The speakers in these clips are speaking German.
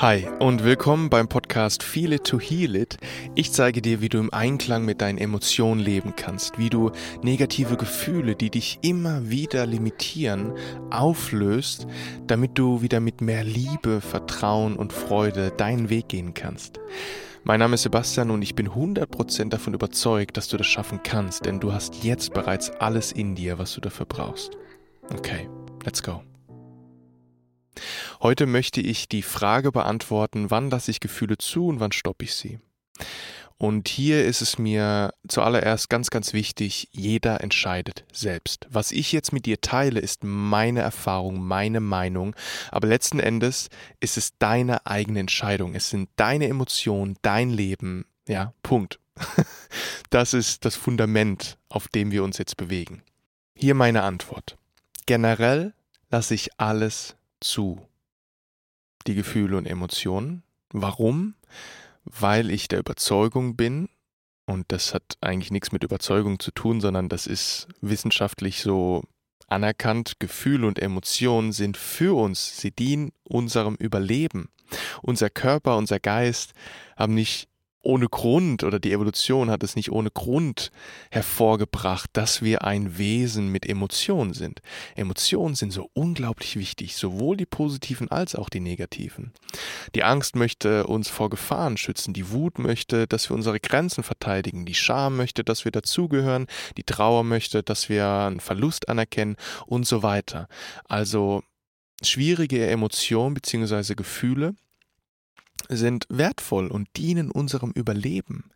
Hi und willkommen beim Podcast Feel It to Heal It. Ich zeige dir, wie du im Einklang mit deinen Emotionen leben kannst, wie du negative Gefühle, die dich immer wieder limitieren, auflöst, damit du wieder mit mehr Liebe, Vertrauen und Freude deinen Weg gehen kannst. Mein Name ist Sebastian und ich bin 100% davon überzeugt, dass du das schaffen kannst, denn du hast jetzt bereits alles in dir, was du dafür brauchst. Okay, let's go. Heute möchte ich die Frage beantworten, wann lasse ich Gefühle zu und wann stoppe ich sie. Und hier ist es mir zuallererst ganz, ganz wichtig, jeder entscheidet selbst. Was ich jetzt mit dir teile, ist meine Erfahrung, meine Meinung, aber letzten Endes ist es deine eigene Entscheidung. Es sind deine Emotionen, dein Leben. Ja, Punkt. Das ist das Fundament, auf dem wir uns jetzt bewegen. Hier meine Antwort. Generell lasse ich alles zu. Die Gefühle und Emotionen. Warum? Weil ich der Überzeugung bin, und das hat eigentlich nichts mit Überzeugung zu tun, sondern das ist wissenschaftlich so anerkannt, Gefühle und Emotionen sind für uns, sie dienen unserem Überleben. Unser Körper, unser Geist haben nicht ohne Grund oder die Evolution hat es nicht ohne Grund hervorgebracht, dass wir ein Wesen mit Emotionen sind. Emotionen sind so unglaublich wichtig, sowohl die positiven als auch die negativen. Die Angst möchte uns vor Gefahren schützen, die Wut möchte, dass wir unsere Grenzen verteidigen, die Scham möchte, dass wir dazugehören, die Trauer möchte, dass wir einen Verlust anerkennen und so weiter. Also schwierige Emotionen bzw. Gefühle sind wertvoll und dienen unserem Überleben.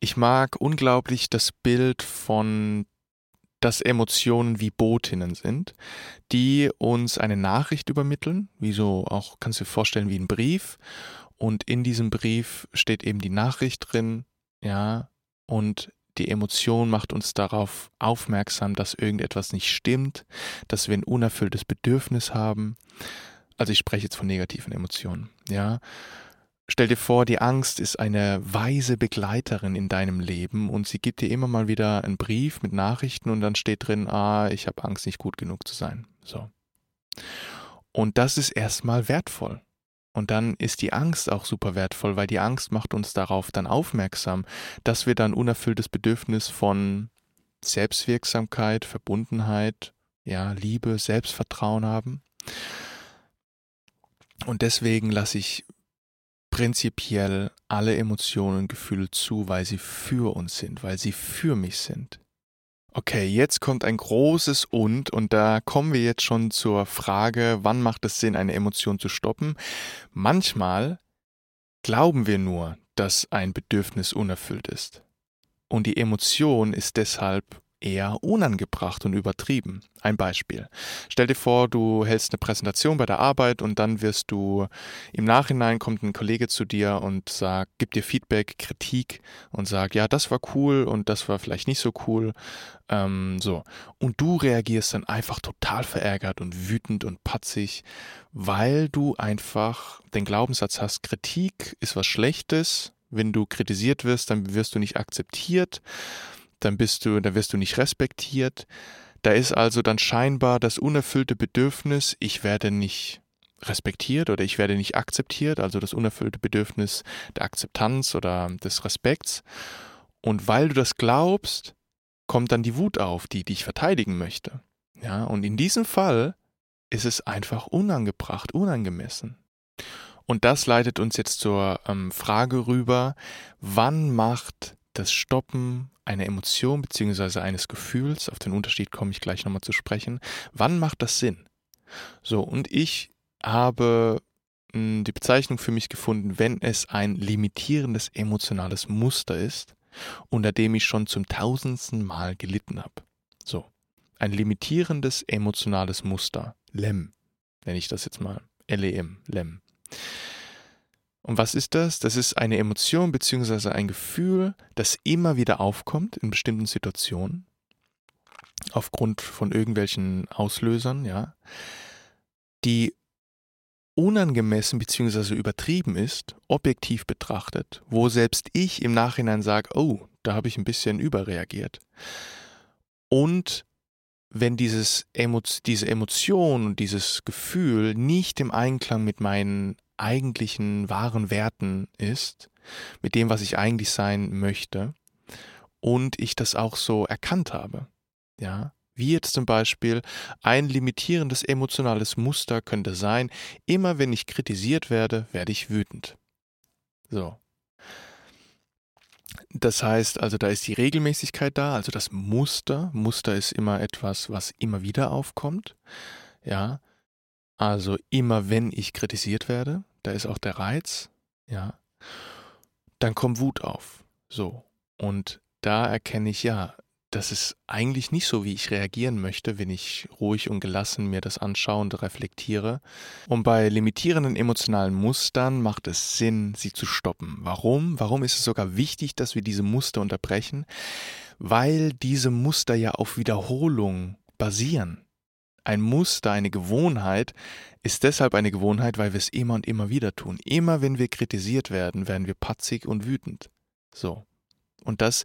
Ich mag unglaublich das Bild von dass Emotionen wie Botinnen sind, die uns eine Nachricht übermitteln, wie so auch kannst du dir vorstellen wie ein Brief und in diesem Brief steht eben die Nachricht drin, ja, und die Emotion macht uns darauf aufmerksam, dass irgendetwas nicht stimmt, dass wir ein unerfülltes Bedürfnis haben. Also ich spreche jetzt von negativen Emotionen, ja. Stell dir vor, die Angst ist eine weise Begleiterin in deinem Leben und sie gibt dir immer mal wieder einen Brief mit Nachrichten und dann steht drin, ah, ich habe Angst, nicht gut genug zu sein. So. Und das ist erstmal wertvoll. Und dann ist die Angst auch super wertvoll, weil die Angst macht uns darauf dann aufmerksam, dass wir dann unerfülltes Bedürfnis von Selbstwirksamkeit, Verbundenheit, ja, Liebe, Selbstvertrauen haben. Und deswegen lasse ich prinzipiell alle Emotionen und Gefühle zu, weil sie für uns sind, weil sie für mich sind. Okay, jetzt kommt ein großes Und und da kommen wir jetzt schon zur Frage, wann macht es Sinn, eine Emotion zu stoppen? Manchmal glauben wir nur, dass ein Bedürfnis unerfüllt ist. Und die Emotion ist deshalb eher unangebracht und übertrieben. Ein Beispiel. Stell dir vor, du hältst eine Präsentation bei der Arbeit und dann wirst du im Nachhinein kommt ein Kollege zu dir und sagt, gibt dir Feedback, Kritik und sagt, ja, das war cool und das war vielleicht nicht so cool. Ähm, so. Und du reagierst dann einfach total verärgert und wütend und patzig, weil du einfach den Glaubenssatz hast, Kritik ist was Schlechtes. Wenn du kritisiert wirst, dann wirst du nicht akzeptiert dann bist du, dann wirst du nicht respektiert. Da ist also dann scheinbar das unerfüllte Bedürfnis, ich werde nicht respektiert oder ich werde nicht akzeptiert, also das unerfüllte Bedürfnis der Akzeptanz oder des Respekts. Und weil du das glaubst, kommt dann die Wut auf, die dich verteidigen möchte. Ja, und in diesem Fall ist es einfach unangebracht, unangemessen. Und das leitet uns jetzt zur ähm, Frage rüber, wann macht das Stoppen einer Emotion bzw. eines Gefühls, auf den Unterschied komme ich gleich nochmal zu sprechen, wann macht das Sinn? So, und ich habe hm, die Bezeichnung für mich gefunden, wenn es ein limitierendes emotionales Muster ist, unter dem ich schon zum tausendsten Mal gelitten habe. So, ein limitierendes emotionales Muster, LEM, nenne ich das jetzt mal, L-E-M, LEM. Und was ist das? Das ist eine Emotion bzw. ein Gefühl, das immer wieder aufkommt in bestimmten Situationen, aufgrund von irgendwelchen Auslösern, ja, die unangemessen bzw. übertrieben ist, objektiv betrachtet, wo selbst ich im Nachhinein sage, oh, da habe ich ein bisschen überreagiert. Und wenn dieses Emo diese Emotion und dieses Gefühl nicht im Einklang mit meinen eigentlichen wahren Werten ist, mit dem, was ich eigentlich sein möchte und ich das auch so erkannt habe. Ja, wie jetzt zum Beispiel ein limitierendes emotionales Muster könnte sein, immer wenn ich kritisiert werde, werde ich wütend. So. Das heißt also, da ist die Regelmäßigkeit da, also das Muster. Muster ist immer etwas, was immer wieder aufkommt. Ja. Also immer wenn ich kritisiert werde, da ist auch der Reiz. Ja. Dann kommt Wut auf. So. Und da erkenne ich ja, das ist eigentlich nicht so, wie ich reagieren möchte, wenn ich ruhig und gelassen mir das anschaue und reflektiere. Und bei limitierenden emotionalen Mustern macht es Sinn, sie zu stoppen. Warum? Warum ist es sogar wichtig, dass wir diese Muster unterbrechen? Weil diese Muster ja auf Wiederholung basieren. Ein Muster, eine Gewohnheit ist deshalb eine Gewohnheit, weil wir es immer und immer wieder tun. Immer wenn wir kritisiert werden, werden wir patzig und wütend. So. Und das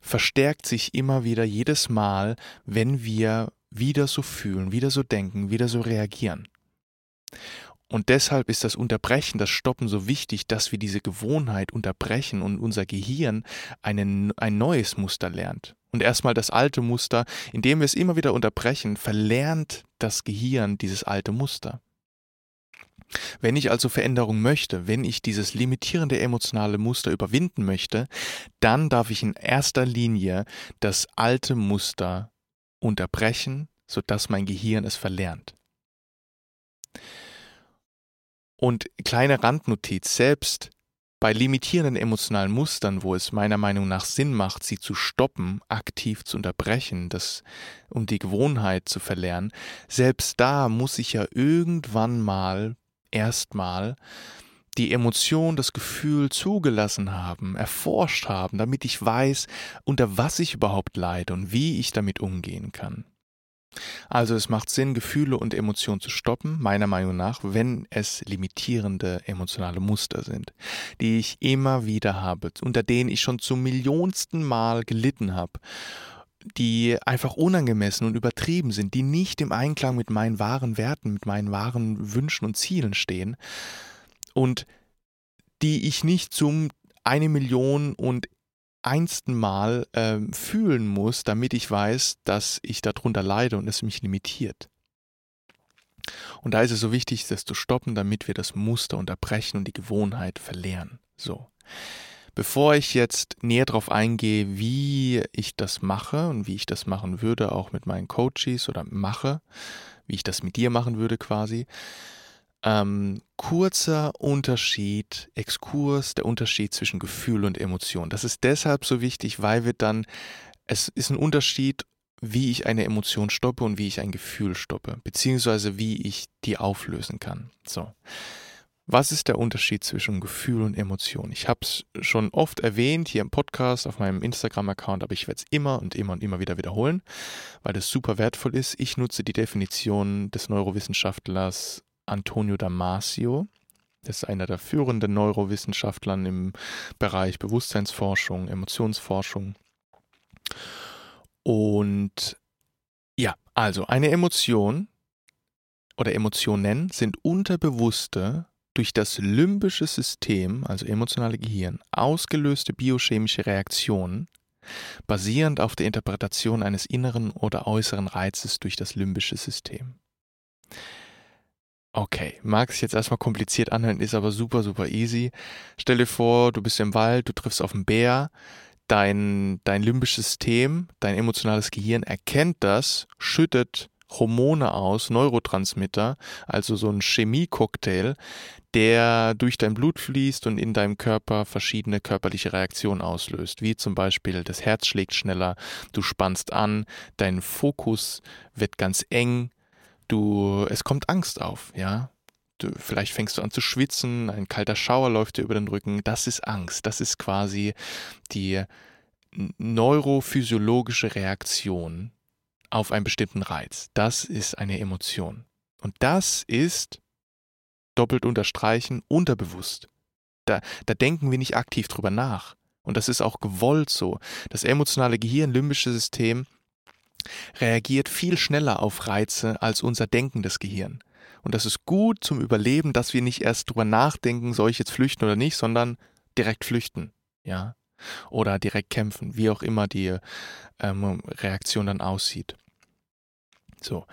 verstärkt sich immer wieder jedes Mal, wenn wir wieder so fühlen, wieder so denken, wieder so reagieren. Und deshalb ist das Unterbrechen, das Stoppen so wichtig, dass wir diese Gewohnheit unterbrechen und unser Gehirn einen, ein neues Muster lernt. Und erstmal das alte Muster, indem wir es immer wieder unterbrechen, verlernt das Gehirn dieses alte Muster. Wenn ich also Veränderung möchte, wenn ich dieses limitierende emotionale Muster überwinden möchte, dann darf ich in erster Linie das alte Muster unterbrechen, sodass mein Gehirn es verlernt. Und kleine Randnotiz, selbst bei limitierenden emotionalen Mustern, wo es meiner Meinung nach Sinn macht, sie zu stoppen, aktiv zu unterbrechen, das, um die Gewohnheit zu verlernen, selbst da muss ich ja irgendwann mal erstmal die Emotion, das Gefühl zugelassen haben, erforscht haben, damit ich weiß, unter was ich überhaupt leide und wie ich damit umgehen kann. Also es macht Sinn, Gefühle und Emotionen zu stoppen, meiner Meinung nach, wenn es limitierende emotionale Muster sind, die ich immer wieder habe, unter denen ich schon zum millionsten Mal gelitten habe die einfach unangemessen und übertrieben sind, die nicht im Einklang mit meinen wahren Werten, mit meinen wahren Wünschen und Zielen stehen und die ich nicht zum eine Million und einsten Mal äh, fühlen muss, damit ich weiß, dass ich darunter leide und es mich limitiert. Und da ist es so wichtig, das zu stoppen, damit wir das Muster unterbrechen und die Gewohnheit verlieren. So. Bevor ich jetzt näher darauf eingehe, wie ich das mache und wie ich das machen würde, auch mit meinen Coaches oder mache, wie ich das mit dir machen würde quasi, ähm, kurzer Unterschied, Exkurs, der Unterschied zwischen Gefühl und Emotion. Das ist deshalb so wichtig, weil wir dann, es ist ein Unterschied, wie ich eine Emotion stoppe und wie ich ein Gefühl stoppe, beziehungsweise wie ich die auflösen kann. So. Was ist der Unterschied zwischen Gefühl und Emotion? Ich habe es schon oft erwähnt hier im Podcast, auf meinem Instagram-Account, aber ich werde es immer und immer und immer wieder wiederholen, weil das super wertvoll ist. Ich nutze die Definition des Neurowissenschaftlers Antonio Damasio. Das ist einer der führenden Neurowissenschaftler im Bereich Bewusstseinsforschung, Emotionsforschung. Und ja, also eine Emotion oder Emotionen sind unterbewusste durch das limbische System, also emotionale Gehirn, ausgelöste biochemische Reaktionen, basierend auf der Interpretation eines inneren oder äußeren Reizes durch das limbische System. Okay, mag es jetzt erstmal kompliziert anhören, ist aber super, super easy. Stell dir vor, du bist im Wald, du triffst auf einen Bär, dein, dein limbisches System, dein emotionales Gehirn erkennt das, schüttet Hormone aus, Neurotransmitter, also so ein Chemiecocktail, der durch dein Blut fließt und in deinem Körper verschiedene körperliche Reaktionen auslöst, wie zum Beispiel das Herz schlägt schneller, du spannst an, dein Fokus wird ganz eng, du, es kommt Angst auf, ja. Du, vielleicht fängst du an zu schwitzen, ein kalter Schauer läuft dir über den Rücken. Das ist Angst. Das ist quasi die neurophysiologische Reaktion auf einen bestimmten Reiz. Das ist eine Emotion. Und das ist doppelt unterstreichen, unterbewusst. Da, da denken wir nicht aktiv drüber nach. Und das ist auch gewollt so. Das emotionale Gehirn, limbische System reagiert viel schneller auf Reize als unser denkendes Gehirn. Und das ist gut zum Überleben, dass wir nicht erst drüber nachdenken, soll ich jetzt flüchten oder nicht, sondern direkt flüchten. Ja. Oder direkt kämpfen, wie auch immer die ähm, Reaktion dann aussieht. So.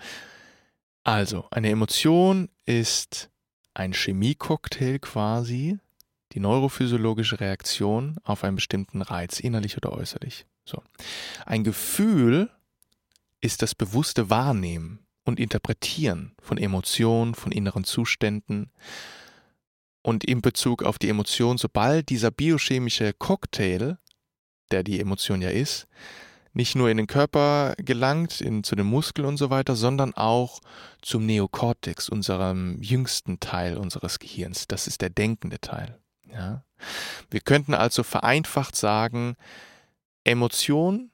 Also, eine Emotion ist ein Chemiecocktail quasi, die neurophysiologische Reaktion auf einen bestimmten Reiz, innerlich oder äußerlich. So. Ein Gefühl ist das bewusste Wahrnehmen und Interpretieren von Emotionen, von inneren Zuständen. Und in Bezug auf die Emotion, sobald dieser biochemische Cocktail, der die Emotion ja ist, nicht nur in den Körper gelangt, in, zu den Muskeln und so weiter, sondern auch zum Neokortex, unserem jüngsten Teil unseres Gehirns. Das ist der denkende Teil. Ja? Wir könnten also vereinfacht sagen, Emotion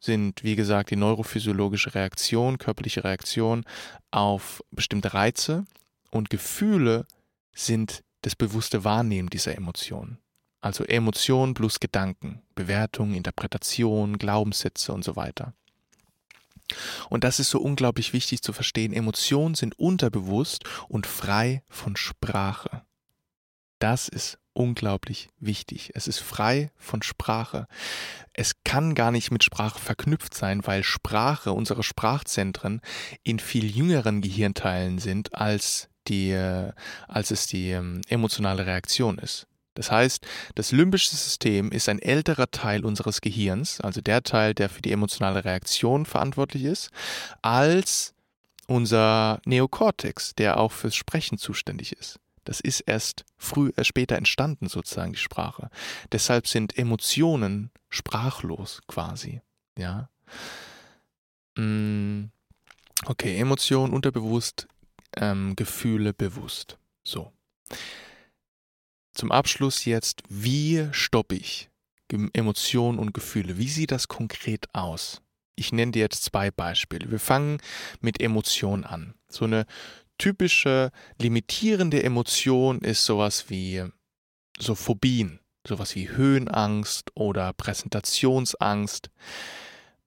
sind, wie gesagt, die neurophysiologische Reaktion, körperliche Reaktion auf bestimmte Reize und Gefühle sind das bewusste Wahrnehmen dieser Emotionen. Also Emotion plus Gedanken, Bewertung, Interpretation, Glaubenssätze und so weiter. Und das ist so unglaublich wichtig zu verstehen. Emotionen sind unterbewusst und frei von Sprache. Das ist unglaublich wichtig. Es ist frei von Sprache. Es kann gar nicht mit Sprache verknüpft sein, weil Sprache, unsere Sprachzentren in viel jüngeren Gehirnteilen sind, als, die, als es die ähm, emotionale Reaktion ist. Das heißt, das limbische System ist ein älterer Teil unseres Gehirns, also der Teil, der für die emotionale Reaktion verantwortlich ist, als unser Neokortex, der auch fürs Sprechen zuständig ist. Das ist erst früh, äh, später entstanden, sozusagen, die Sprache. Deshalb sind Emotionen sprachlos quasi. Ja. Mm, okay, Emotionen unterbewusst, ähm, Gefühle bewusst. So. Zum Abschluss jetzt, wie stoppe ich Emotionen und Gefühle? Wie sieht das konkret aus? Ich nenne dir jetzt zwei Beispiele. Wir fangen mit Emotionen an. So eine typische limitierende Emotion ist sowas wie so Phobien, sowas wie Höhenangst oder Präsentationsangst.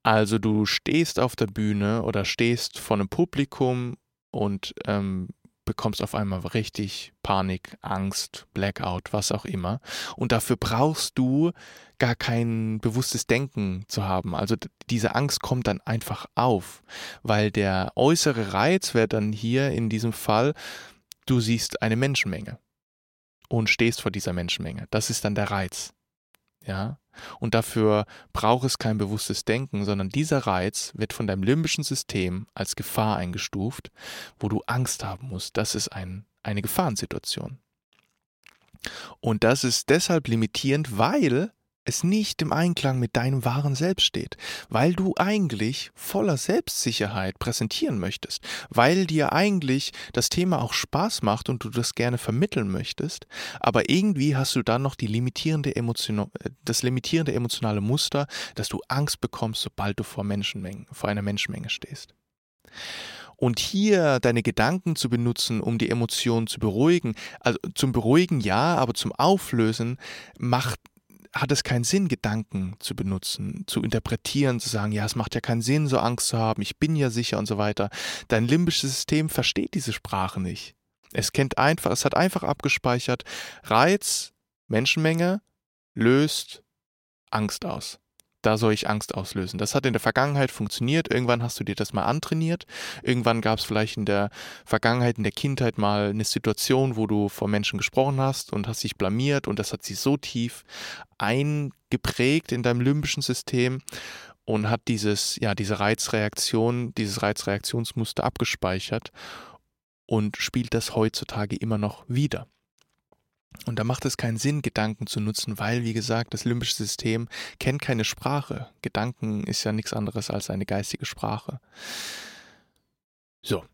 Also du stehst auf der Bühne oder stehst vor einem Publikum und ähm, bekommst auf einmal richtig Panik, Angst, Blackout, was auch immer. Und dafür brauchst du gar kein bewusstes Denken zu haben. Also diese Angst kommt dann einfach auf, weil der äußere Reiz wäre dann hier in diesem Fall, du siehst eine Menschenmenge und stehst vor dieser Menschenmenge. Das ist dann der Reiz. Ja, und dafür braucht es kein bewusstes Denken, sondern dieser Reiz wird von deinem limbischen System als Gefahr eingestuft, wo du Angst haben musst. Das ist ein, eine Gefahrensituation. Und das ist deshalb limitierend, weil es nicht im Einklang mit deinem wahren Selbst steht, weil du eigentlich voller Selbstsicherheit präsentieren möchtest, weil dir eigentlich das Thema auch Spaß macht und du das gerne vermitteln möchtest, aber irgendwie hast du dann noch die limitierende Emotion, das limitierende emotionale Muster, dass du Angst bekommst, sobald du vor Menschenmengen, vor einer Menschenmenge stehst. Und hier deine Gedanken zu benutzen, um die Emotionen zu beruhigen, also zum Beruhigen ja, aber zum Auflösen macht hat es keinen Sinn, Gedanken zu benutzen, zu interpretieren, zu sagen, ja, es macht ja keinen Sinn, so Angst zu haben, ich bin ja sicher und so weiter. Dein limbisches System versteht diese Sprache nicht. Es kennt einfach, es hat einfach abgespeichert, Reiz, Menschenmenge löst Angst aus da soll ich Angst auslösen. Das hat in der Vergangenheit funktioniert. Irgendwann hast du dir das mal antrainiert. Irgendwann gab es vielleicht in der Vergangenheit, in der Kindheit mal eine Situation, wo du vor Menschen gesprochen hast und hast dich blamiert und das hat sich so tief eingeprägt in deinem limbischen System und hat dieses, ja, diese Reizreaktion, dieses Reizreaktionsmuster abgespeichert und spielt das heutzutage immer noch wieder. Und da macht es keinen Sinn, Gedanken zu nutzen, weil, wie gesagt, das limbische System kennt keine Sprache. Gedanken ist ja nichts anderes als eine geistige Sprache. So,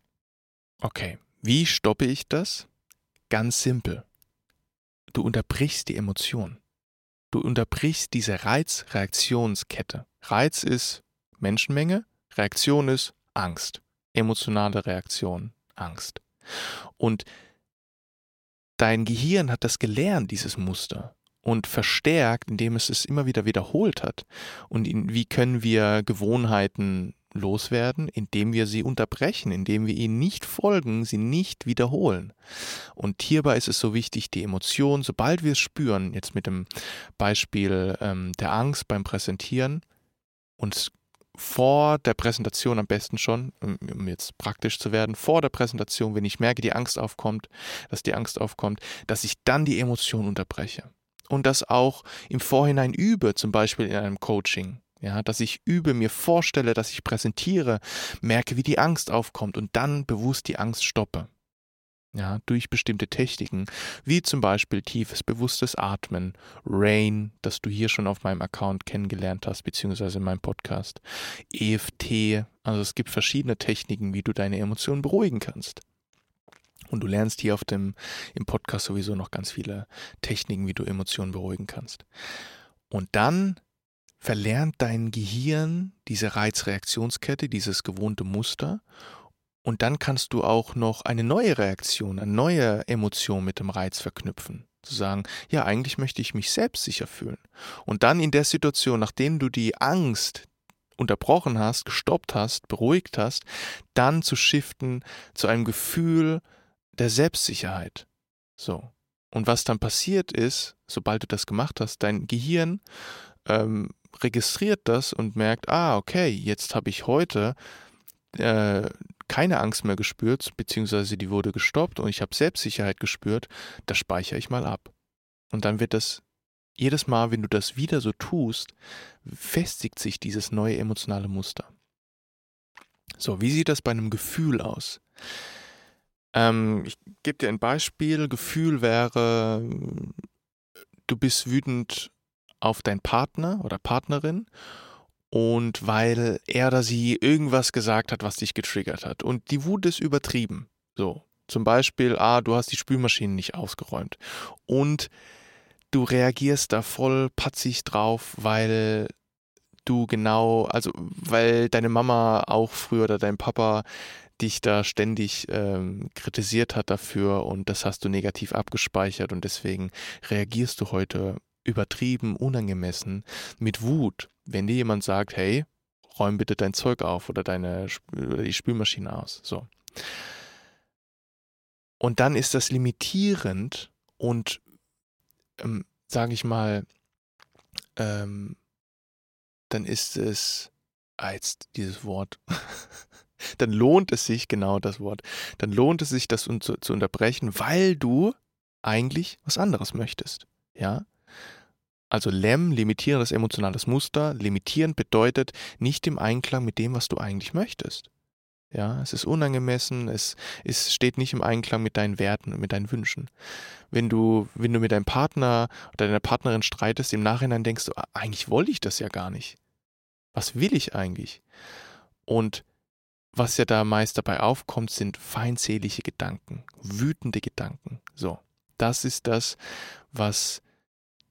okay. Wie stoppe ich das? Ganz simpel. Du unterbrichst die Emotion. Du unterbrichst diese Reizreaktionskette. Reiz ist Menschenmenge, Reaktion ist Angst. Emotionale Reaktion, Angst. Und dein Gehirn hat das gelernt, dieses Muster und verstärkt, indem es es immer wieder wiederholt hat. Und in, wie können wir Gewohnheiten loswerden, indem wir sie unterbrechen, indem wir ihnen nicht folgen, sie nicht wiederholen. Und hierbei ist es so wichtig, die Emotion, sobald wir es spüren, jetzt mit dem Beispiel ähm, der Angst beim Präsentieren, uns vor der Präsentation am besten schon, um jetzt praktisch zu werden, vor der Präsentation, wenn ich merke, die Angst aufkommt, dass die Angst aufkommt, dass ich dann die Emotion unterbreche. Und das auch im Vorhinein übe, zum Beispiel in einem Coaching. Ja, dass ich übe, mir vorstelle, dass ich präsentiere, merke, wie die Angst aufkommt und dann bewusst die Angst stoppe. Ja, durch bestimmte Techniken, wie zum Beispiel tiefes, bewusstes Atmen, Rain, das du hier schon auf meinem Account kennengelernt hast, beziehungsweise in meinem Podcast, EFT, also es gibt verschiedene Techniken, wie du deine Emotionen beruhigen kannst. Und du lernst hier auf dem, im Podcast sowieso noch ganz viele Techniken, wie du Emotionen beruhigen kannst. Und dann verlernt dein Gehirn diese Reizreaktionskette, dieses gewohnte Muster. Und dann kannst du auch noch eine neue Reaktion, eine neue Emotion mit dem Reiz verknüpfen. Zu sagen, ja, eigentlich möchte ich mich selbst sicher fühlen. Und dann in der Situation, nachdem du die Angst unterbrochen hast, gestoppt hast, beruhigt hast, dann zu shiften zu einem Gefühl der Selbstsicherheit. So. Und was dann passiert ist, sobald du das gemacht hast, dein Gehirn ähm, registriert das und merkt, ah, okay, jetzt habe ich heute äh, keine Angst mehr gespürt, beziehungsweise die wurde gestoppt und ich habe Selbstsicherheit gespürt, das speichere ich mal ab. Und dann wird das jedes Mal, wenn du das wieder so tust, festigt sich dieses neue emotionale Muster. So, wie sieht das bei einem Gefühl aus? Ähm, ich gebe dir ein Beispiel. Gefühl wäre, du bist wütend auf deinen Partner oder Partnerin und weil er oder sie irgendwas gesagt hat, was dich getriggert hat. Und die Wut ist übertrieben. So, zum Beispiel, ah, du hast die Spülmaschine nicht ausgeräumt. Und du reagierst da voll patzig drauf, weil du genau, also weil deine Mama auch früher oder dein Papa dich da ständig ähm, kritisiert hat dafür und das hast du negativ abgespeichert und deswegen reagierst du heute übertrieben, unangemessen, mit Wut, wenn dir jemand sagt, hey, räum bitte dein Zeug auf oder deine oder die Spülmaschine aus. So. Und dann ist das limitierend und, ähm, sage ich mal, ähm, dann ist es, ah, jetzt dieses Wort, dann lohnt es sich, genau das Wort, dann lohnt es sich, das zu, zu unterbrechen, weil du eigentlich was anderes möchtest. Ja, also LEM, limitierendes emotionales Muster. Limitieren bedeutet nicht im Einklang mit dem, was du eigentlich möchtest. Ja, es ist unangemessen, es, es steht nicht im Einklang mit deinen Werten und mit deinen Wünschen. Wenn du, wenn du mit deinem Partner oder deiner Partnerin streitest, im Nachhinein denkst du, ah, eigentlich wollte ich das ja gar nicht. Was will ich eigentlich? Und was ja da meist dabei aufkommt, sind feindselige Gedanken, wütende Gedanken. So, das ist das, was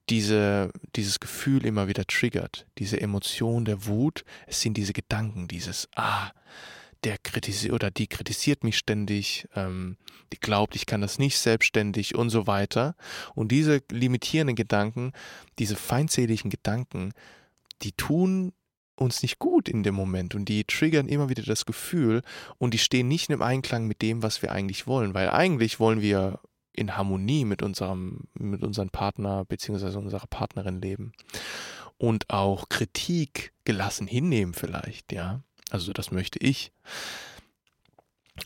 diese, dieses Gefühl immer wieder triggert, diese Emotion der Wut, es sind diese Gedanken, dieses Ah, der kritisiert oder die kritisiert mich ständig, ähm, die glaubt, ich kann das nicht selbstständig und so weiter. Und diese limitierenden Gedanken, diese feindseligen Gedanken, die tun uns nicht gut in dem Moment und die triggern immer wieder das Gefühl und die stehen nicht im Einklang mit dem, was wir eigentlich wollen, weil eigentlich wollen wir in Harmonie mit unserem, mit unserem Partner bzw. unserer Partnerin leben. Und auch Kritik gelassen hinnehmen vielleicht, ja. Also das möchte ich.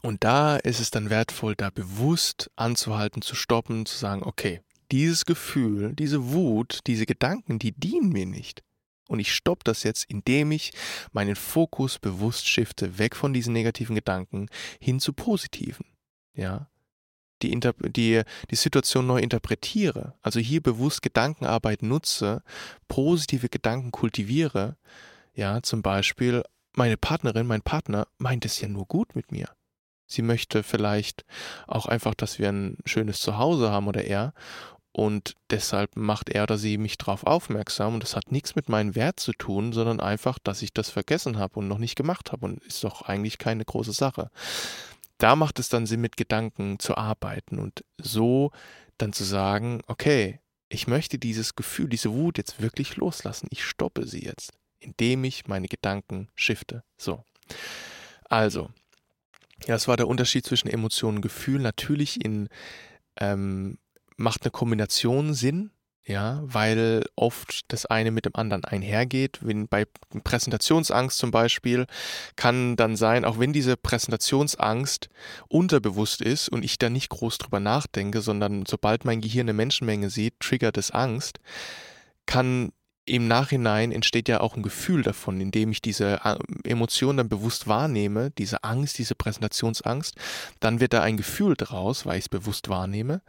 Und da ist es dann wertvoll, da bewusst anzuhalten, zu stoppen, zu sagen, okay, dieses Gefühl, diese Wut, diese Gedanken, die dienen mir nicht. Und ich stoppe das jetzt, indem ich meinen Fokus bewusst shifte, weg von diesen negativen Gedanken hin zu positiven. Ja, die, die, die Situation neu interpretiere, also hier bewusst Gedankenarbeit nutze, positive Gedanken kultiviere, ja, zum Beispiel, meine Partnerin, mein Partner meint es ja nur gut mit mir. Sie möchte vielleicht auch einfach, dass wir ein schönes Zuhause haben oder er. Und deshalb macht er oder sie mich darauf aufmerksam. Und das hat nichts mit meinem Wert zu tun, sondern einfach, dass ich das vergessen habe und noch nicht gemacht habe. Und ist doch eigentlich keine große Sache da macht es dann Sinn, mit Gedanken zu arbeiten und so dann zu sagen, okay, ich möchte dieses Gefühl, diese Wut jetzt wirklich loslassen. Ich stoppe sie jetzt, indem ich meine Gedanken shifte. So. Also, das war der Unterschied zwischen Emotionen und Gefühl. Natürlich in ähm, macht eine Kombination Sinn, ja, weil oft das eine mit dem anderen einhergeht. Wenn bei Präsentationsangst zum Beispiel kann dann sein, auch wenn diese Präsentationsangst unterbewusst ist und ich da nicht groß drüber nachdenke, sondern sobald mein Gehirn eine Menschenmenge sieht, triggert es Angst, kann im Nachhinein entsteht ja auch ein Gefühl davon, indem ich diese äh, Emotion dann bewusst wahrnehme, diese Angst, diese Präsentationsangst, dann wird da ein Gefühl draus, weil ich es bewusst wahrnehme.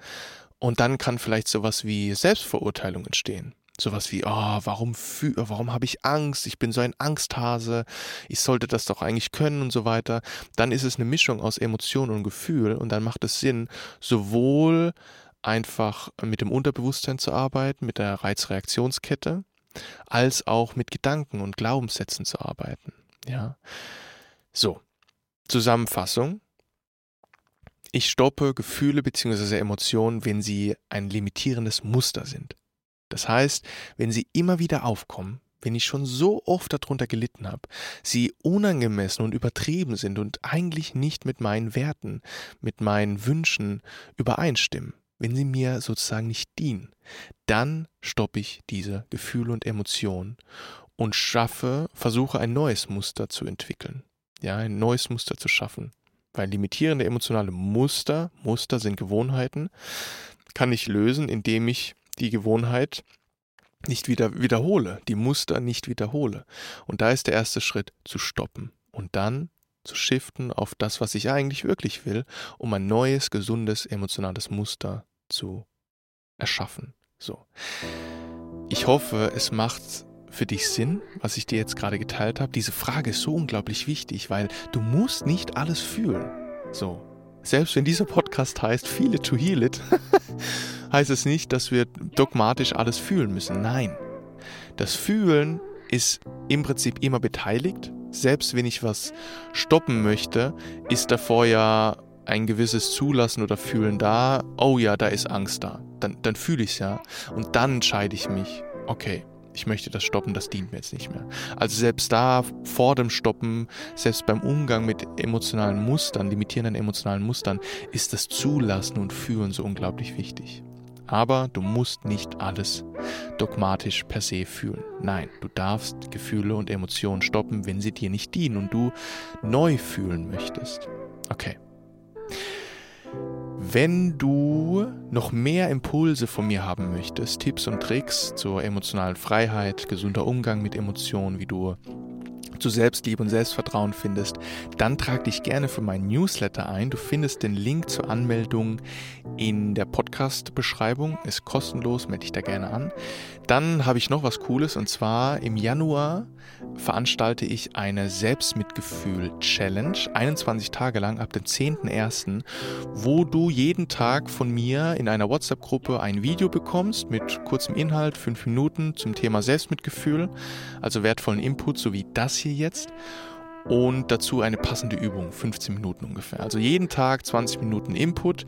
Und dann kann vielleicht sowas wie Selbstverurteilung entstehen. Sowas wie, oh, warum, warum habe ich Angst? Ich bin so ein Angsthase. Ich sollte das doch eigentlich können und so weiter. Dann ist es eine Mischung aus Emotion und Gefühl und dann macht es Sinn, sowohl einfach mit dem Unterbewusstsein zu arbeiten, mit der Reizreaktionskette, als auch mit Gedanken und Glaubenssätzen zu arbeiten. Ja. So. Zusammenfassung. Ich stoppe Gefühle bzw. Emotionen, wenn sie ein limitierendes Muster sind. Das heißt, wenn sie immer wieder aufkommen, wenn ich schon so oft darunter gelitten habe, sie unangemessen und übertrieben sind und eigentlich nicht mit meinen Werten, mit meinen Wünschen übereinstimmen, wenn sie mir sozusagen nicht dienen, dann stoppe ich diese Gefühle und Emotionen und schaffe, versuche ein neues Muster zu entwickeln. Ja, ein neues Muster zu schaffen. Weil limitierende emotionale Muster, Muster sind Gewohnheiten, kann ich lösen, indem ich die Gewohnheit nicht wieder wiederhole, die Muster nicht wiederhole. Und da ist der erste Schritt zu stoppen und dann zu shiften auf das, was ich eigentlich wirklich will, um ein neues, gesundes, emotionales Muster zu erschaffen. So. Ich hoffe, es macht für dich Sinn, was ich dir jetzt gerade geteilt habe. Diese Frage ist so unglaublich wichtig, weil du musst nicht alles fühlen. So. Selbst wenn dieser Podcast heißt it to heal it, heißt es nicht, dass wir dogmatisch alles fühlen müssen. Nein. Das Fühlen ist im Prinzip immer beteiligt. Selbst wenn ich was stoppen möchte, ist davor ja ein gewisses Zulassen oder Fühlen da, oh ja, da ist Angst da. Dann, dann fühle ich es ja. Und dann entscheide ich mich, okay, ich möchte das stoppen, das dient mir jetzt nicht mehr. Also selbst da vor dem Stoppen, selbst beim Umgang mit emotionalen Mustern, limitierenden emotionalen Mustern, ist das Zulassen und Fühlen so unglaublich wichtig. Aber du musst nicht alles dogmatisch per se fühlen. Nein, du darfst Gefühle und Emotionen stoppen, wenn sie dir nicht dienen und du neu fühlen möchtest. Okay. Wenn du noch mehr Impulse von mir haben möchtest, Tipps und Tricks zur emotionalen Freiheit, gesunder Umgang mit Emotionen, wie du zu Selbstliebe und Selbstvertrauen findest, dann trag dich gerne für meinen Newsletter ein. Du findest den Link zur Anmeldung in der Podcast-Beschreibung. Ist kostenlos, melde dich da gerne an. Dann habe ich noch was Cooles und zwar im Januar veranstalte ich eine Selbstmitgefühl-Challenge, 21 Tage lang ab dem 10.01., wo du jeden Tag von mir in einer WhatsApp-Gruppe ein Video bekommst mit kurzem Inhalt, fünf Minuten zum Thema Selbstmitgefühl, also wertvollen Input, so wie das hier jetzt und dazu eine passende Übung, 15 Minuten ungefähr. Also jeden Tag 20 Minuten Input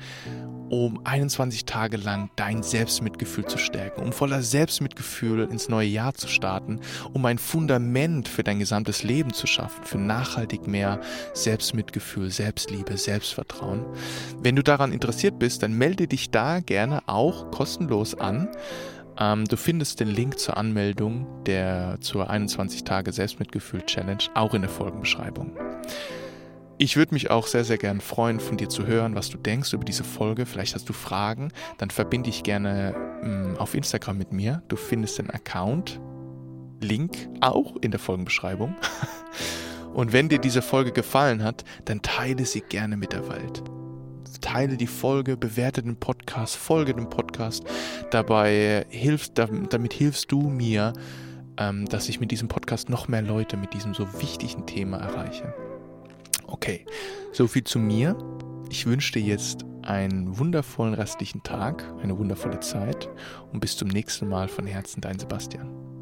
um 21 Tage lang dein Selbstmitgefühl zu stärken, um voller Selbstmitgefühl ins neue Jahr zu starten, um ein Fundament für dein gesamtes Leben zu schaffen, für nachhaltig mehr Selbstmitgefühl, Selbstliebe, Selbstvertrauen. Wenn du daran interessiert bist, dann melde dich da gerne auch kostenlos an. Ähm, du findest den Link zur Anmeldung der zur 21 Tage Selbstmitgefühl Challenge auch in der Folgenbeschreibung. Ich würde mich auch sehr, sehr gern freuen, von dir zu hören, was du denkst über diese Folge. Vielleicht hast du Fragen, dann verbinde dich gerne mh, mm, auf Instagram mit mir. Du findest den Account, Link auch in der Folgenbeschreibung. Und wenn dir diese Folge gefallen hat, dann teile sie gerne mit der Welt. Teile die Folge, bewerte den Podcast, folge dem Podcast. Dabei hilfst, damit hilfst du mir, ähm, dass ich mit diesem Podcast noch mehr Leute mit diesem so wichtigen Thema erreiche. Okay, so viel zu mir. Ich wünsche dir jetzt einen wundervollen restlichen Tag, eine wundervolle Zeit und bis zum nächsten Mal von Herzen dein Sebastian.